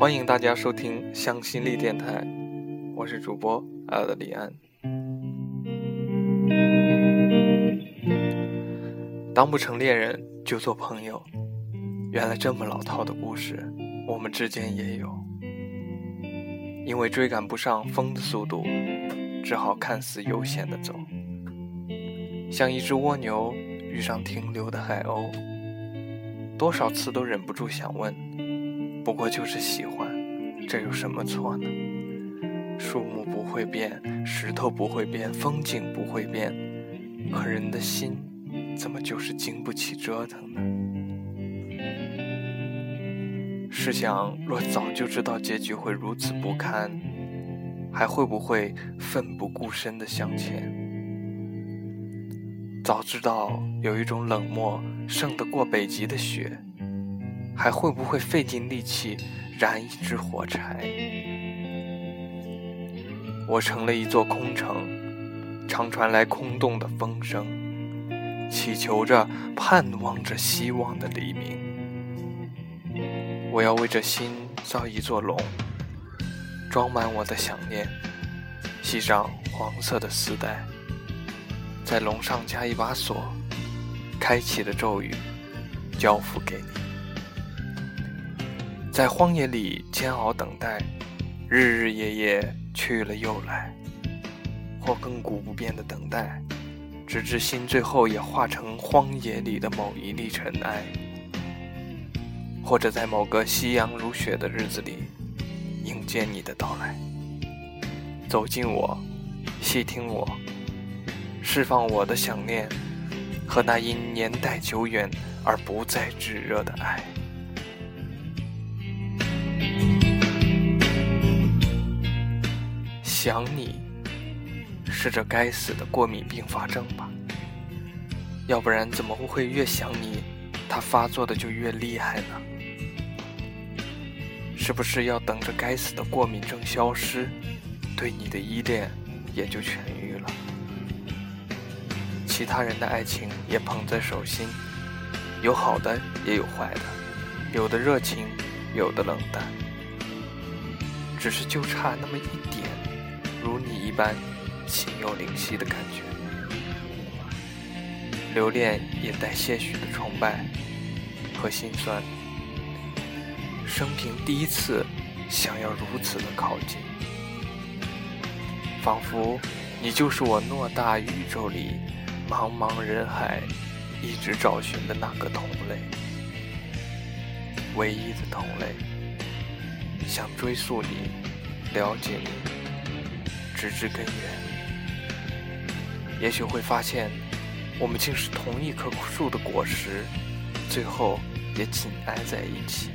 欢迎大家收听向心力电台，我是主播阿德里安。当不成恋人就做朋友，原来这么老套的故事，我们之间也有。因为追赶不上风的速度，只好看似悠闲的走，像一只蜗牛遇上停留的海鸥。多少次都忍不住想问：不过就是喜欢，这有什么错呢？树木不会变，石头不会变，风景不会变，可人的心怎么就是经不起折腾呢？试想，若早就知道结局会如此不堪，还会不会奋不顾身地向前？早知道有一种冷漠胜得过北极的雪，还会不会费尽力气燃一支火柴？我成了一座空城，常传来空洞的风声，祈求着、盼望着希望的黎明。我要为这心造一座笼，装满我的想念，系上黄色的丝带，在笼上加一把锁，开启的咒语交付给你。在荒野里煎熬等待，日日夜夜去了又来，或亘古不变的等待，直至心最后也化成荒野里的某一粒尘埃。或者在某个夕阳如雪的日子里，迎接你的到来，走进我，细听我，释放我的想念和那因年代久远而不再炙热的爱。想你，是这该死的过敏并发症吧？要不然怎么会越想你，它发作的就越厉害呢？是不是要等着该死的过敏症消失，对你的依恋也就痊愈了？其他人的爱情也捧在手心，有好的也有坏的，有的热情，有的冷淡，只是就差那么一点，如你一般心有灵犀的感觉。留恋也带些许的崇拜和心酸。生平第一次想要如此的靠近，仿佛你就是我偌大宇宙里茫茫人海一直找寻的那个同类，唯一的同类。想追溯你，了解你，直至根源，也许会发现，我们竟是同一棵树的果实，最后也紧挨在一起。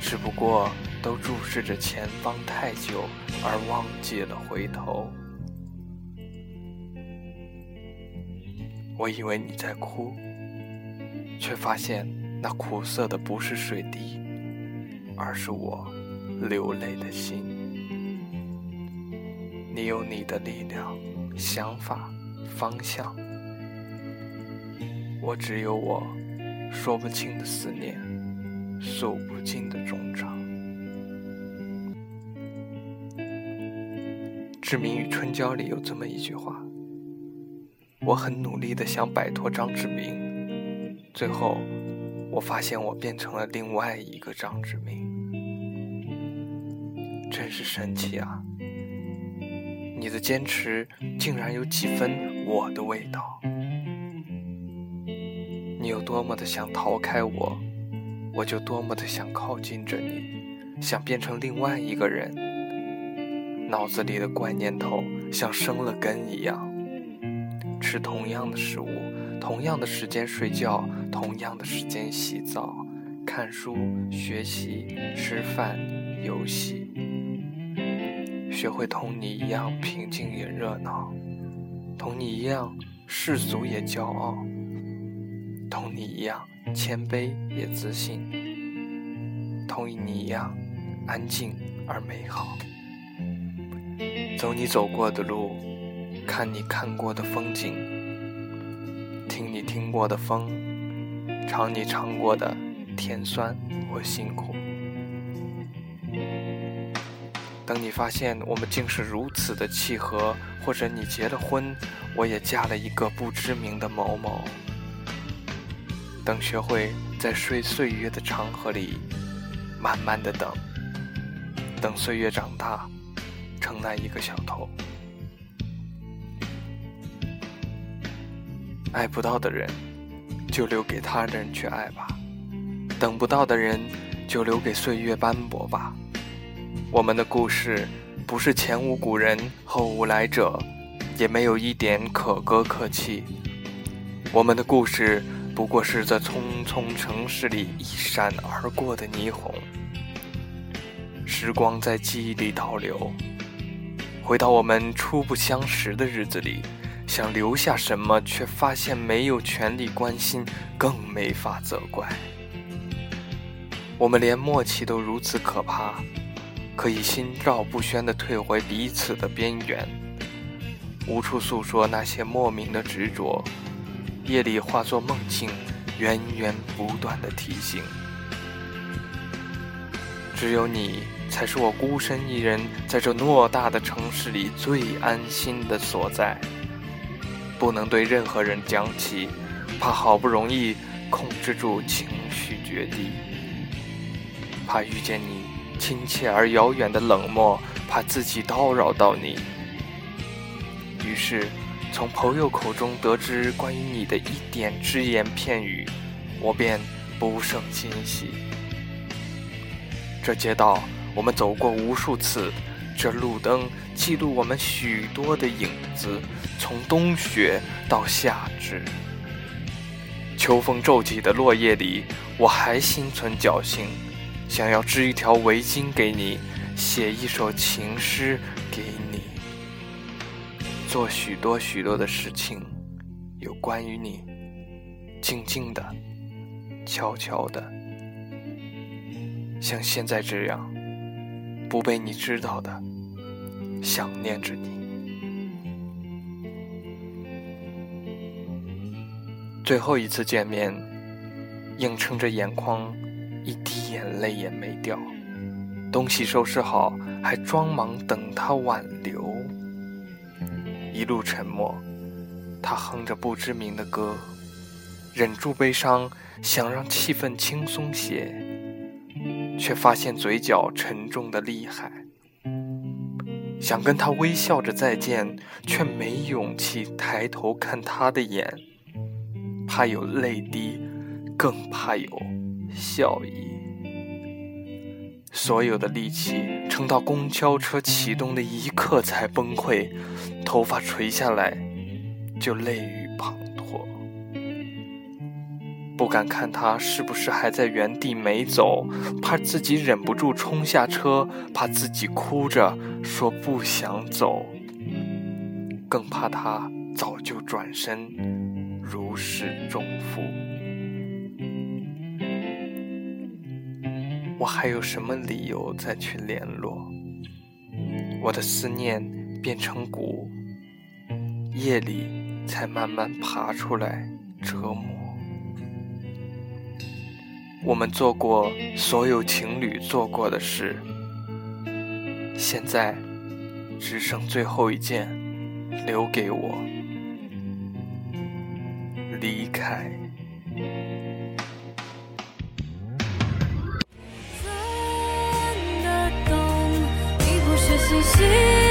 只不过都注视着前方太久，而忘记了回头。我以为你在哭，却发现那苦涩的不是水滴，而是我流泪的心。你有你的力量、想法、方向，我只有我说不清的思念。诉不尽的衷肠。志明与春娇里有这么一句话：我很努力的想摆脱张志明，最后我发现我变成了另外一个张志明，真是神奇啊！你的坚持竟然有几分我的味道。你有多么的想逃开我？我就多么的想靠近着你，想变成另外一个人。脑子里的怪念头像生了根一样，吃同样的食物，同样的时间睡觉，同样的时间洗澡、看书、学习、吃饭、游戏，学会同你一样平静也热闹，同你一样世俗也骄傲，同你一样。谦卑也自信，同你一样安静而美好。走你走过的路，看你看过的风景，听你听过的风，尝你尝过的甜酸或辛苦。等你发现我们竟是如此的契合，或者你结了婚，我也嫁了一个不知名的某某。等学会在睡岁月的长河里，慢慢的等，等岁月长大，成那一个小偷。爱不到的人，就留给他人去爱吧；等不到的人，就留给岁月斑驳吧。我们的故事不是前无古人后无来者，也没有一点可歌可泣。我们的故事不过是在匆匆城市里一闪而过的霓虹。时光在记忆里倒流，回到我们初不相识的日子里，想留下什么，却发现没有权利关心，更没法责怪。我们连默契都如此可怕。可以心照不宣地退回彼此的边缘，无处诉说那些莫名的执着，夜里化作梦境，源源不断的提醒。只有你，才是我孤身一人在这偌大的城市里最安心的所在。不能对任何人讲起，怕好不容易控制住情绪决堤，怕遇见你。亲切而遥远的冷漠，怕自己叨扰到你，于是从朋友口中得知关于你的一点只言片语，我便不胜欣喜。这街道我们走过无数次，这路灯记录我们许多的影子，从冬雪到夏至，秋风骤起的落叶里，我还心存侥幸。想要织一条围巾给你，写一首情诗给你，做许多许多的事情，有关于你，静静的，悄悄的，像现在这样，不被你知道的，想念着你。最后一次见面，硬撑着眼眶。一滴眼泪也没掉，东西收拾好，还装忙等他挽留。一路沉默，他哼着不知名的歌，忍住悲伤，想让气氛轻松些，却发现嘴角沉重的厉害。想跟他微笑着再见，却没勇气抬头看他的眼，怕有泪滴，更怕有。笑意，所有的力气撑到公交车启动的一刻才崩溃，头发垂下来就泪雨滂沱，不敢看他是不是还在原地没走，怕自己忍不住冲下车，怕自己哭着说不想走，更怕他早就转身如释重负。我还有什么理由再去联络？我的思念变成蛊，夜里才慢慢爬出来折磨。我们做过所有情侣做过的事，现在只剩最后一件留给我，离开。栖息